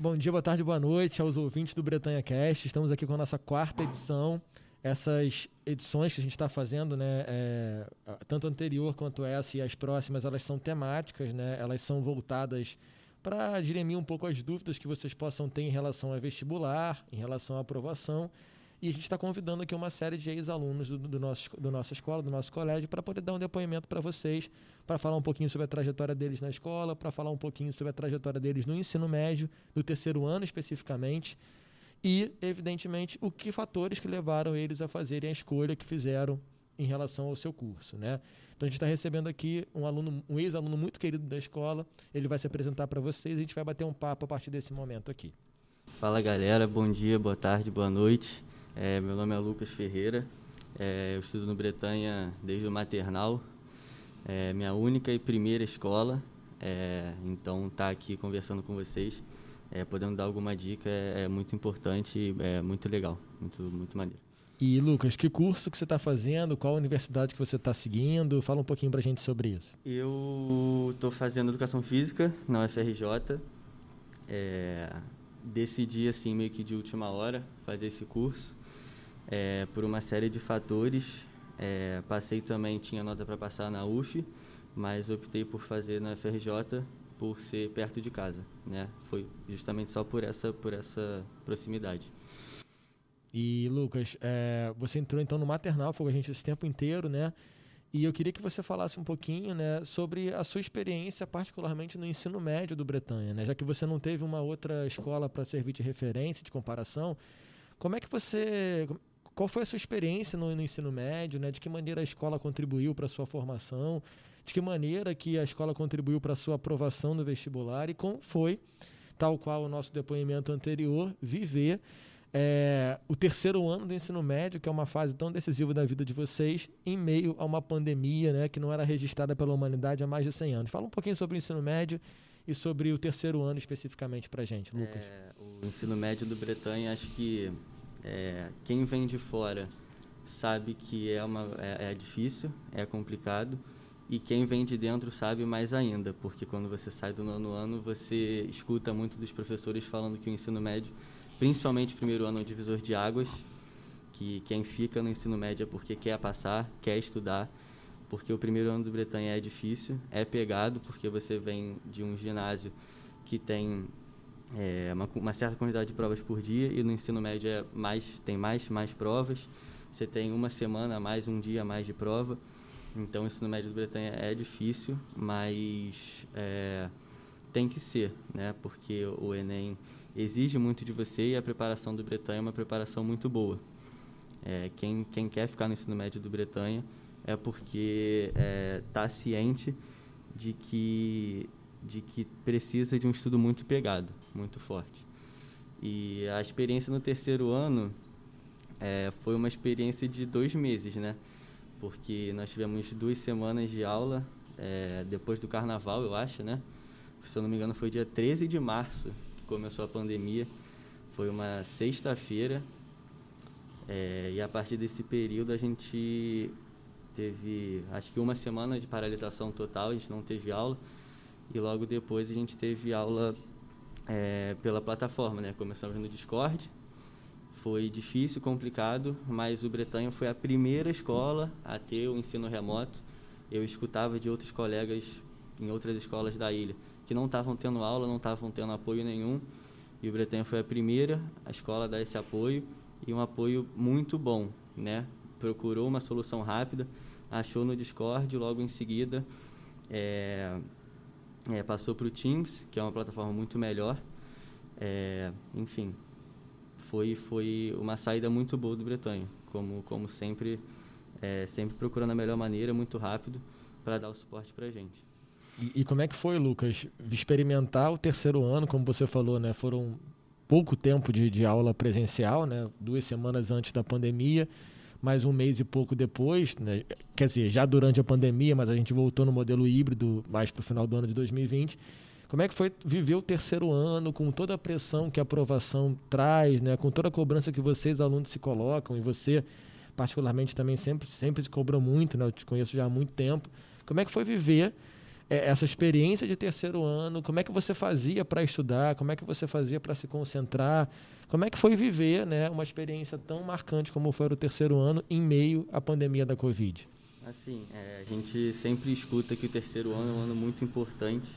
Bom dia, boa tarde, boa noite aos ouvintes do Bretanha Cast. Estamos aqui com a nossa quarta edição. Essas edições que a gente está fazendo, né, é, tanto a anterior quanto essa e as próximas, elas são temáticas, né, elas são voltadas para dirimir um pouco as dúvidas que vocês possam ter em relação a vestibular, em relação à aprovação. E a gente está convidando aqui uma série de ex-alunos do, do, nosso, do nossa escola, do nosso colégio, para poder dar um depoimento para vocês, para falar um pouquinho sobre a trajetória deles na escola, para falar um pouquinho sobre a trajetória deles no ensino médio, no terceiro ano especificamente, e, evidentemente, o que fatores que levaram eles a fazerem a escolha que fizeram em relação ao seu curso, né? Então a gente está recebendo aqui um aluno, um ex-aluno muito querido da escola. Ele vai se apresentar para vocês e a gente vai bater um papo a partir desse momento aqui. Fala galera, bom dia, boa tarde, boa noite. É, meu nome é Lucas Ferreira. É, eu estudo no Bretanha desde o maternal. É minha única e primeira escola. É, então estar tá aqui conversando com vocês, é, podendo dar alguma dica é, é muito importante e é muito legal, muito muito maneiro. E Lucas, que curso que você está fazendo? Qual universidade que você está seguindo? Fala um pouquinho para a gente sobre isso. Eu estou fazendo Educação Física na UFRJ. É, decidi, assim, meio que de última hora, fazer esse curso. É, por uma série de fatores. É, passei também, tinha nota para passar na UF, mas optei por fazer na UFRJ por ser perto de casa, né? Foi justamente só por essa, por essa proximidade. E, Lucas, é, você entrou então no maternal, foi com a gente esse tempo inteiro, né? E eu queria que você falasse um pouquinho né, sobre a sua experiência, particularmente no ensino médio do Bretanha, né? Já que você não teve uma outra escola para servir de referência, de comparação, como é que você. Qual foi a sua experiência no, no ensino médio, né? De que maneira a escola contribuiu para a sua formação? De que maneira que a escola contribuiu para a sua aprovação no vestibular? E como foi, tal qual o nosso depoimento anterior, viver é, o terceiro ano do ensino médio, que é uma fase tão decisiva da vida de vocês, em meio a uma pandemia né, que não era registrada pela humanidade há mais de 100 anos. Fala um pouquinho sobre o ensino médio e sobre o terceiro ano especificamente para gente, Lucas. É, o ensino médio do Bretanha, acho que é, quem vem de fora sabe que é, uma, é, é difícil, é complicado, e quem vem de dentro sabe mais ainda, porque quando você sai do nono ano, você escuta muito dos professores falando que o ensino médio principalmente o primeiro ano, é um divisor de águas, que quem fica no ensino médio é porque quer passar, quer estudar, porque o primeiro ano do Bretanha é difícil, é pegado, porque você vem de um ginásio que tem é, uma, uma, certa quantidade de provas por dia e no ensino médio é mais, tem mais, mais provas, você tem uma semana a mais, um dia a mais de prova, então o ensino médio do Bretanha é difícil, mas é, tem que ser, né? porque o Enem exige muito de você e a preparação do Bretanha é uma preparação muito boa. É, quem, quem quer ficar no ensino médio do Bretanha é porque está é, tá ciente de que, de que precisa de um estudo muito pegado, muito forte. E a experiência no terceiro ano é, foi uma experiência de dois meses, né? Porque nós tivemos duas semanas de aula é, depois do carnaval, eu acho, né? Se eu não me engano, foi dia 13 de março começou a pandemia. Foi uma sexta-feira. É, e a partir desse período a gente teve, acho que uma semana de paralisação total, a gente não teve aula. E logo depois a gente teve aula é, pela plataforma, né? Começamos no Discord. Foi difícil, complicado, mas o Bretanha foi a primeira escola a ter o ensino remoto. Eu escutava de outros colegas em outras escolas da ilha que não estavam tendo aula, não estavam tendo apoio nenhum. E o Bretanha foi a primeira a escola a dar esse apoio e um apoio muito bom, né? Procurou uma solução rápida, achou no Discord, logo em seguida é, é, passou para o Teams, que é uma plataforma muito melhor. É, enfim, foi, foi uma saída muito boa do Bretanha, como, como sempre, é, sempre procurando a melhor maneira, muito rápido, para dar o suporte para a gente. E, e, como é que foi, Lucas, experimentar o terceiro ano, como você falou, né? Foram pouco tempo de, de aula presencial, né? Duas semanas antes da pandemia, mais um mês e pouco depois, né? Quer dizer, já durante a pandemia, mas a gente voltou no modelo híbrido mais para o final do ano de 2020. Como é que foi viver o terceiro ano com toda a pressão que a aprovação traz, né? Com toda a cobrança que vocês, alunos, se colocam e você, particularmente, também sempre, sempre se cobrou muito, né? Eu te conheço já há muito tempo. Como é que foi viver é, essa experiência de terceiro ano, como é que você fazia para estudar, como é que você fazia para se concentrar, como é que foi viver né, uma experiência tão marcante como foi o terceiro ano em meio à pandemia da Covid? Assim, é, a gente sempre escuta que o terceiro ano é um ano muito importante,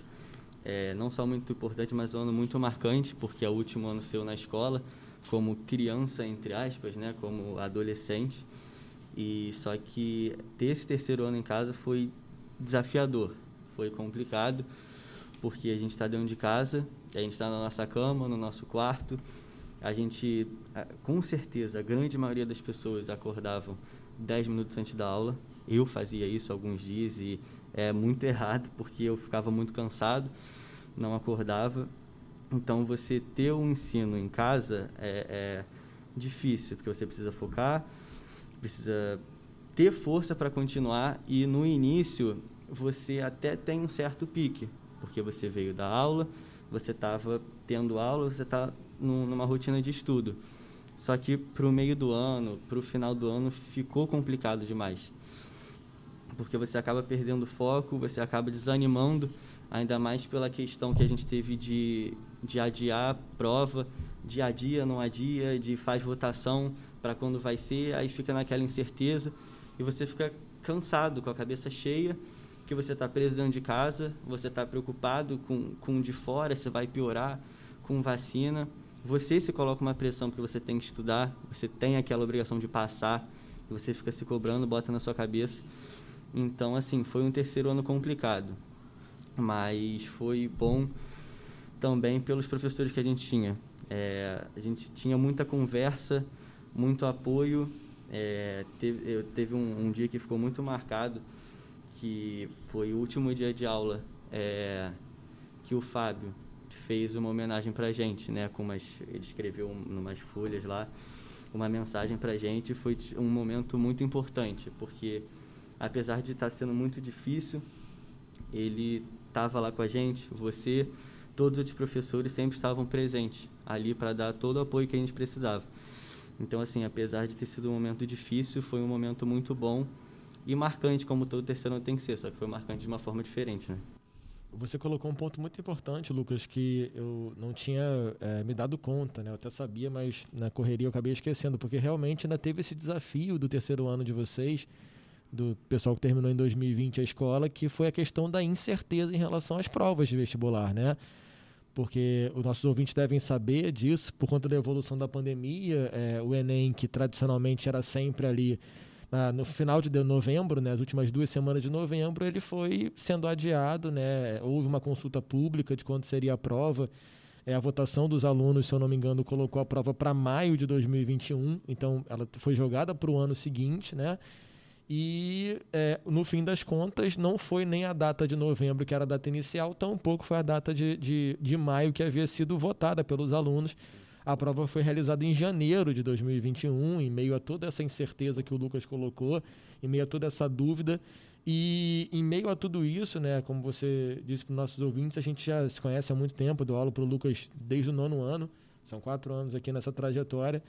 é, não só muito importante, mas um ano muito marcante, porque é o último ano seu na escola, como criança, entre aspas, né, como adolescente. E só que ter esse terceiro ano em casa foi desafiador, foi complicado, porque a gente está dentro de casa, a gente está na nossa cama, no nosso quarto, a gente, com certeza, a grande maioria das pessoas acordavam 10 minutos antes da aula. Eu fazia isso alguns dias e é muito errado, porque eu ficava muito cansado, não acordava. Então, você ter o um ensino em casa é, é difícil, porque você precisa focar, precisa ter força para continuar e no início você até tem um certo pique, porque você veio da aula, você estava tendo aula, você está numa rotina de estudo. Só que para o meio do ano, para o final do ano, ficou complicado demais. Porque você acaba perdendo foco, você acaba desanimando, ainda mais pela questão que a gente teve de, de adiar prova, de adia, não adia, de faz votação para quando vai ser, aí fica naquela incerteza e você fica cansado, com a cabeça cheia que você está preso dentro de casa, você está preocupado com, com de fora, se vai piorar com vacina. Você se coloca uma pressão porque você tem que estudar, você tem aquela obrigação de passar, e você fica se cobrando, bota na sua cabeça. Então, assim, foi um terceiro ano complicado, mas foi bom também pelos professores que a gente tinha. É, a gente tinha muita conversa, muito apoio. É, teve, eu, teve um, um dia que ficou muito marcado, que foi o último dia de aula é, que o Fábio fez uma homenagem para gente, né? Com umas, ele escreveu um, umas folhas lá uma mensagem para gente. Foi um momento muito importante, porque apesar de estar tá sendo muito difícil, ele estava lá com a gente, você, todos os professores sempre estavam presentes ali para dar todo o apoio que a gente precisava. Então, assim, apesar de ter sido um momento difícil, foi um momento muito bom e marcante, como todo terceiro ano tem que ser, só que foi marcante de uma forma diferente, né? Você colocou um ponto muito importante, Lucas, que eu não tinha é, me dado conta, né? Eu até sabia, mas na correria eu acabei esquecendo, porque realmente ainda teve esse desafio do terceiro ano de vocês, do pessoal que terminou em 2020 a escola, que foi a questão da incerteza em relação às provas de vestibular, né? Porque os nossos ouvintes devem saber disso, por conta da evolução da pandemia, é, o Enem, que tradicionalmente era sempre ali ah, no final de novembro, né, as últimas duas semanas de novembro, ele foi sendo adiado, né, houve uma consulta pública de quando seria a prova. É, a votação dos alunos, se eu não me engano, colocou a prova para maio de 2021, então ela foi jogada para o ano seguinte, né? E é, no fim das contas, não foi nem a data de novembro, que era a data inicial, tampouco foi a data de, de, de maio que havia sido votada pelos alunos. A prova foi realizada em janeiro de 2021, em meio a toda essa incerteza que o Lucas colocou, em meio a toda essa dúvida. E em meio a tudo isso, né, como você disse para os nossos ouvintes, a gente já se conhece há muito tempo, dou aula para o Lucas desde o nono ano, são quatro anos aqui nessa trajetória.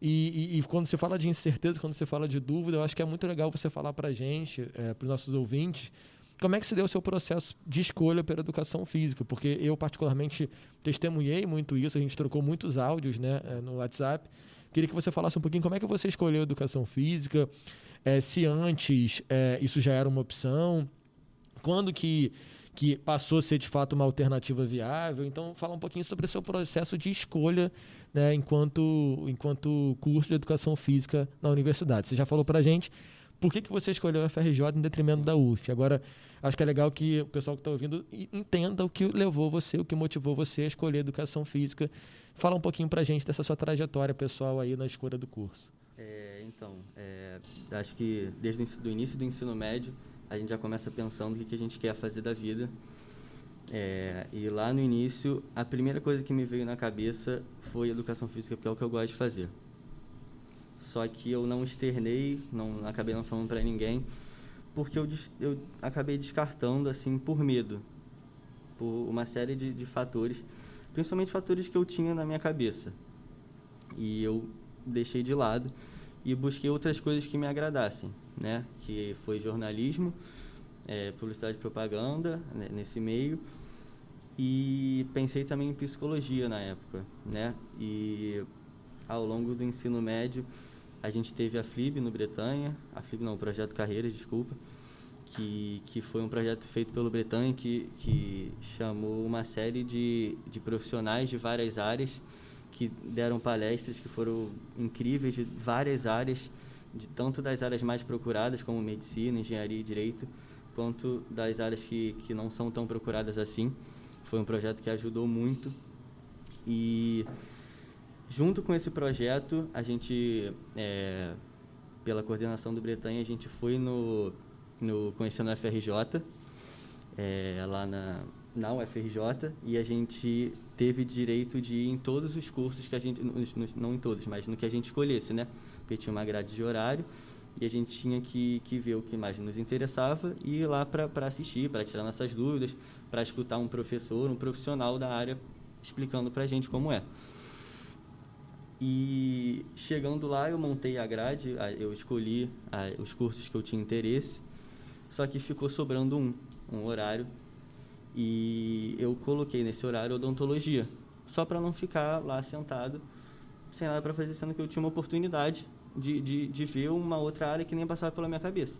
E, e, e, quando você fala de incerteza, quando você fala de dúvida, eu acho que é muito legal você falar para a gente, é, para os nossos ouvintes, como é que se deu o seu processo de escolha pela educação física? Porque eu, particularmente, testemunhei muito isso, a gente trocou muitos áudios né, eh, no WhatsApp. Queria que você falasse um pouquinho como é que você escolheu educação física, é, se antes é, isso já era uma opção, quando que, que passou a ser de fato uma alternativa viável. Então, fala um pouquinho sobre o seu processo de escolha né, enquanto, enquanto curso de educação física na universidade. Você já falou para gente por que, que você escolheu a FRJ em detrimento da UF. Agora, acho que é legal que o pessoal que está ouvindo entenda o que levou você, o que motivou você a escolher educação física. Fala um pouquinho para a gente dessa sua trajetória pessoal aí na escolha do curso. É, então, é, acho que desde o início do ensino médio, a gente já começa pensando o que, que a gente quer fazer da vida. É, e lá no início, a primeira coisa que me veio na cabeça foi educação física, porque é o que eu gosto de fazer. Só que eu não externei, não acabei não falando para ninguém, porque eu, eu acabei descartando assim por medo, por uma série de, de fatores, principalmente fatores que eu tinha na minha cabeça. E eu deixei de lado e busquei outras coisas que me agradassem, né? Que foi jornalismo, é, publicidade e propaganda né, nesse meio e pensei também em psicologia na época, né? E ao longo do ensino médio a gente teve a FLIB no Bretanha, a FLIB não, o Projeto Carreiras, desculpa, que, que foi um projeto feito pelo Bretanha que, que chamou uma série de, de profissionais de várias áreas que deram palestras que foram incríveis de várias áreas, de tanto das áreas mais procuradas como medicina, engenharia e direito, quanto das áreas que, que não são tão procuradas assim. Foi um projeto que ajudou muito e junto com esse projeto a gente é, pela coordenação do Bretanha a gente foi no no conhecendo a FRJ é, lá na na UFRJ e a gente teve direito de ir em todos os cursos que a gente, não em todos, mas no que a gente escolhesse, né? Porque tinha uma grade de horário e a gente tinha que, que ver o que mais nos interessava e ir lá para assistir, para tirar nossas dúvidas, para escutar um professor, um profissional da área explicando para a gente como é. E chegando lá, eu montei a grade, eu escolhi os cursos que eu tinha interesse, só que ficou sobrando um, um horário e eu coloquei nesse horário odontologia, só para não ficar lá sentado sem nada para fazer, sendo que eu tinha uma oportunidade de, de, de ver uma outra área que nem passava pela minha cabeça.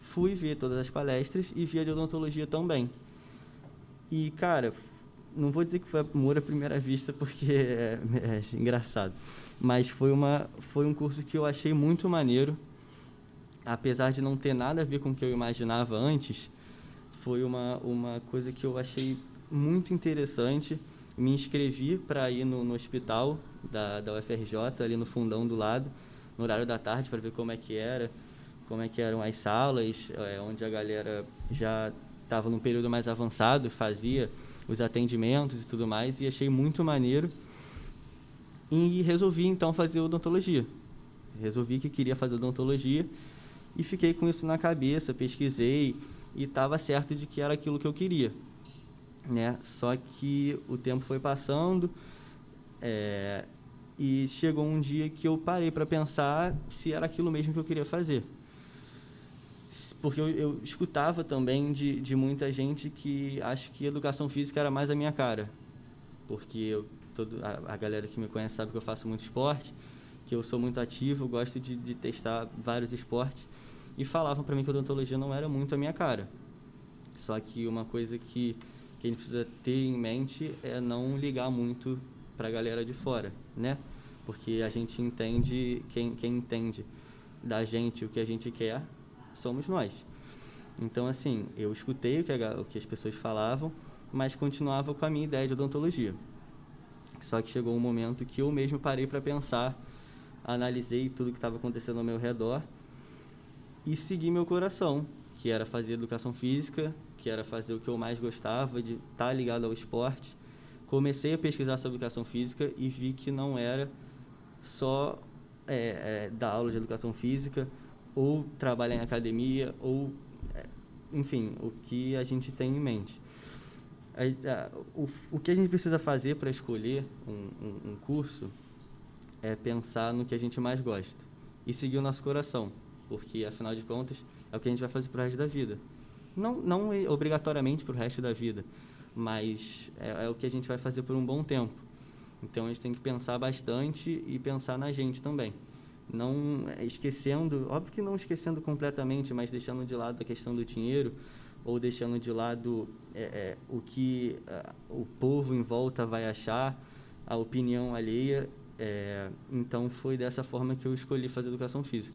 Fui ver todas as palestras e vi a de odontologia também. E, cara, não vou dizer que foi amor à primeira vista, porque é, é, é engraçado. Mas foi, uma, foi um curso que eu achei muito maneiro. Apesar de não ter nada a ver com o que eu imaginava antes, foi uma, uma coisa que eu achei muito interessante. Me inscrevi para ir no, no, hospital da, da UFRJ, ali no fundão do lado, no horário da tarde, para ver como é que era, como é que eram as salas, é, onde a galera já estava num período mais avançado, fazia os atendimentos e tudo mais, e achei muito maneiro. E resolvi então fazer odontologia. Resolvi que queria fazer odontologia e fiquei com isso na cabeça, pesquisei, e estava certo de que era aquilo que eu queria. Né? Só que o tempo foi passando é, e chegou um dia que eu parei para pensar se era aquilo mesmo que eu queria fazer. Porque eu, eu escutava também de, de muita gente que acha que educação física era mais a minha cara. Porque eu, todo, a, a galera que me conhece sabe que eu faço muito esporte, que eu sou muito ativo, gosto de, de testar vários esportes e falavam para mim que odontologia não era muito a minha cara. Só que uma coisa que, que a gente precisa ter em mente é não ligar muito para a galera de fora, né? Porque a gente entende, quem, quem entende da gente o que a gente quer somos nós. Então, assim, eu escutei o que, a, o que as pessoas falavam, mas continuava com a minha ideia de odontologia. Só que chegou um momento que eu mesmo parei para pensar, analisei tudo que estava acontecendo ao meu redor e segui meu coração, que era fazer educação física, que era fazer o que eu mais gostava, de estar tá ligado ao esporte. Comecei a pesquisar sobre educação física e vi que não era só é, é, dar aula de educação física ou trabalhar em academia ou é, enfim o que a gente tem em mente o, o que a gente precisa fazer para escolher um, um, um curso é pensar no que a gente mais gosta e seguir o nosso coração porque afinal de contas é o que a gente vai fazer pro resto da vida. Não, não obrigatoriamente pro resto da vida, mas é, é, o que a gente vai fazer por um bom tempo. Então a gente tem que pensar bastante e pensar na gente também. Não é, esquecendo, óbvio que não esquecendo completamente, mas deixando de lado a questão do dinheiro ou deixando de lado é, é, o que o povo em volta vai achar, a opinião alheia. É, então foi dessa forma que eu escolhi fazer educação física.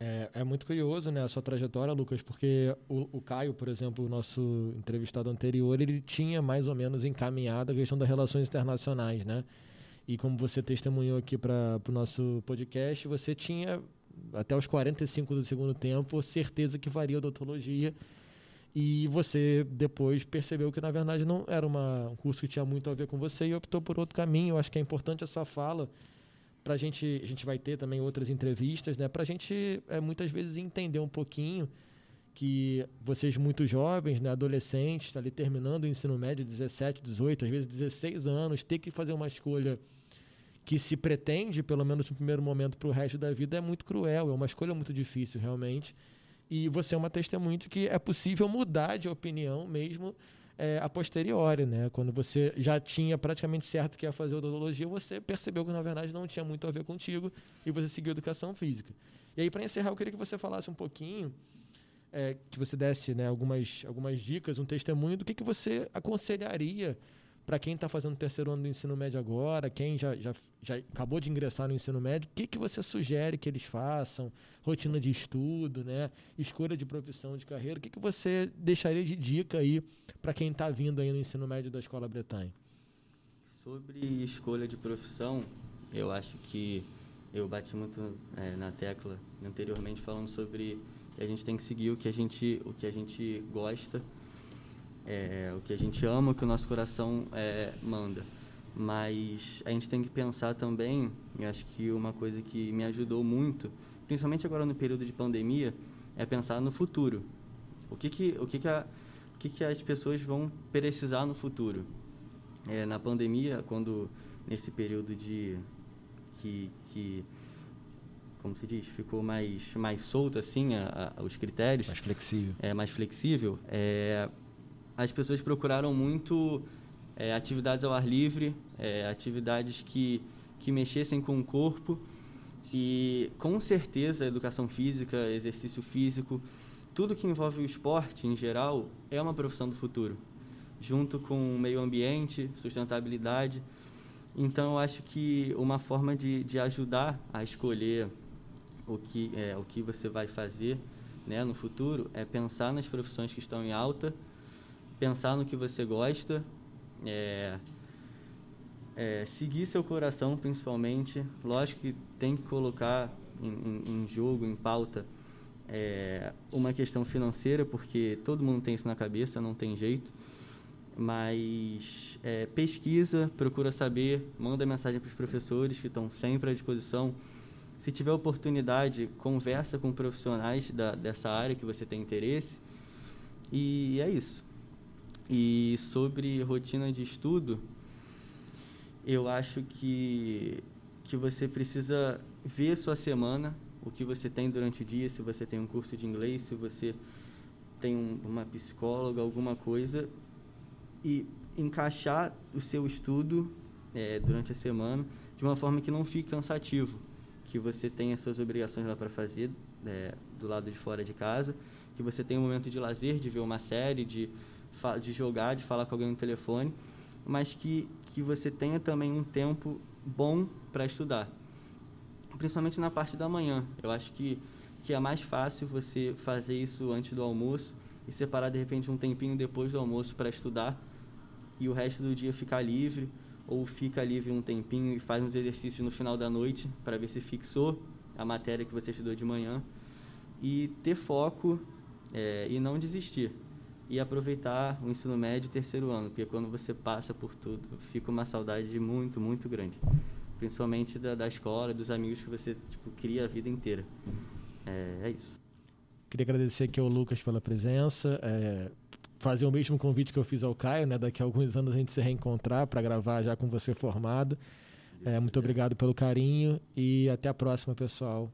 É, é, muito curioso, né, a sua trajetória, Lucas, porque o, o, Caio, por exemplo, o nosso entrevistado anterior, ele tinha mais ou menos encaminhado a questão das relações internacionais, né? E como você testemunhou aqui para o nosso podcast, você tinha, até os 45 do segundo tempo, certeza que faria odontologia. E você depois percebeu que, na verdade, não era uma, um curso que tinha muito a ver com você e optou por outro caminho. Eu acho que é importante a sua fala para a gente, a gente vai ter também outras entrevistas, né? Para a gente é, muitas vezes entender um pouquinho que vocês muito jovens, né, adolescentes, tá ali terminando o ensino médio, 17, 18, às vezes 16 anos, ter que fazer uma escolha que se pretende, pelo menos no primeiro momento, para o resto da vida, é muito cruel, é uma escolha muito difícil, realmente. E você é uma testemunha de que é possível mudar de opinião mesmo é, a posteriori, né? Quando você já tinha praticamente certo que ia fazer odontologia, você percebeu que na verdade não tinha muito a ver contigo e você seguiu educação física. E aí, para encerrar, eu queria que você falasse um pouquinho, é, que você desse né, algumas, algumas dicas, um testemunho do que, que você aconselharia para quem está fazendo o terceiro ano do ensino médio agora, quem já, já, já acabou de ingressar no ensino médio, o que, que você sugere que eles façam? Rotina de estudo, né? escolha de profissão, de carreira. O que, que você deixaria de dica aí para quem está vindo aí no ensino médio da Escola Bretanha? Sobre escolha de profissão, eu acho que eu bati muito é, na tecla anteriormente falando sobre a gente tem que seguir o que a gente, o que a gente gosta é, o que a gente ama, o que o nosso coração é, manda. Mas a gente tem que pensar também, e acho que uma coisa que me ajudou muito, principalmente agora no período de pandemia, é pensar no futuro. O que que, o que, que, a, o que, que as pessoas vão precisar no futuro? É, na pandemia, quando nesse período de que, que como se diz, ficou mais mais solto assim a, a, os critérios, mais flexível, é mais flexível. É, as pessoas procuraram muito é, atividades ao ar livre, é, atividades que, que mexessem com o corpo. E com certeza, educação física, exercício físico, tudo que envolve o esporte em geral é uma profissão do futuro, junto com o meio ambiente, sustentabilidade. Então, eu acho que uma forma de, de ajudar a escolher o que, é, o que você vai fazer né, no futuro é pensar nas profissões que estão em alta pensar no que você gosta, é, é, seguir seu coração principalmente. Lógico que tem que colocar em, em, em jogo, em pauta, é, uma questão financeira, porque todo mundo tem isso na cabeça, não tem jeito. Mas é, pesquisa, procura saber, manda mensagem para os professores que estão sempre à disposição. Se tiver oportunidade, conversa com profissionais da, dessa área que você tem interesse. E é isso. E sobre rotina de estudo, eu acho que, que você precisa ver sua semana, o que você tem durante o dia, se você tem um curso de inglês, se você tem um, uma psicóloga, alguma coisa, e encaixar o seu estudo é, durante a semana de uma forma que não fique cansativo, que você tenha suas obrigações lá para fazer é, do lado de fora de casa, que você tenha um momento de lazer, de ver uma série, de de jogar, de falar com alguém no telefone, mas que, que você tenha também um tempo bom para estudar. Principalmente na parte da manhã. Eu acho que, que é mais fácil você fazer isso antes do almoço e separar de repente um tempinho depois do almoço para estudar e o resto do dia ficar livre ou fica livre um tempinho e faz uns exercícios no final da noite para ver se fixou a matéria que você estudou de manhã e ter foco é, e não desistir e aproveitar o ensino médio e terceiro ano, porque quando você passa por tudo, fica uma saudade muito, muito grande. Principalmente da, da escola, dos amigos que você tipo, cria a vida inteira. É, é isso. Queria agradecer aqui ao Lucas pela presença. É, fazer o mesmo convite que eu fiz ao Caio, né? Daqui a alguns anos a gente se reencontrar para gravar já com você formado. É, muito obrigado pelo carinho e até a próxima, pessoal.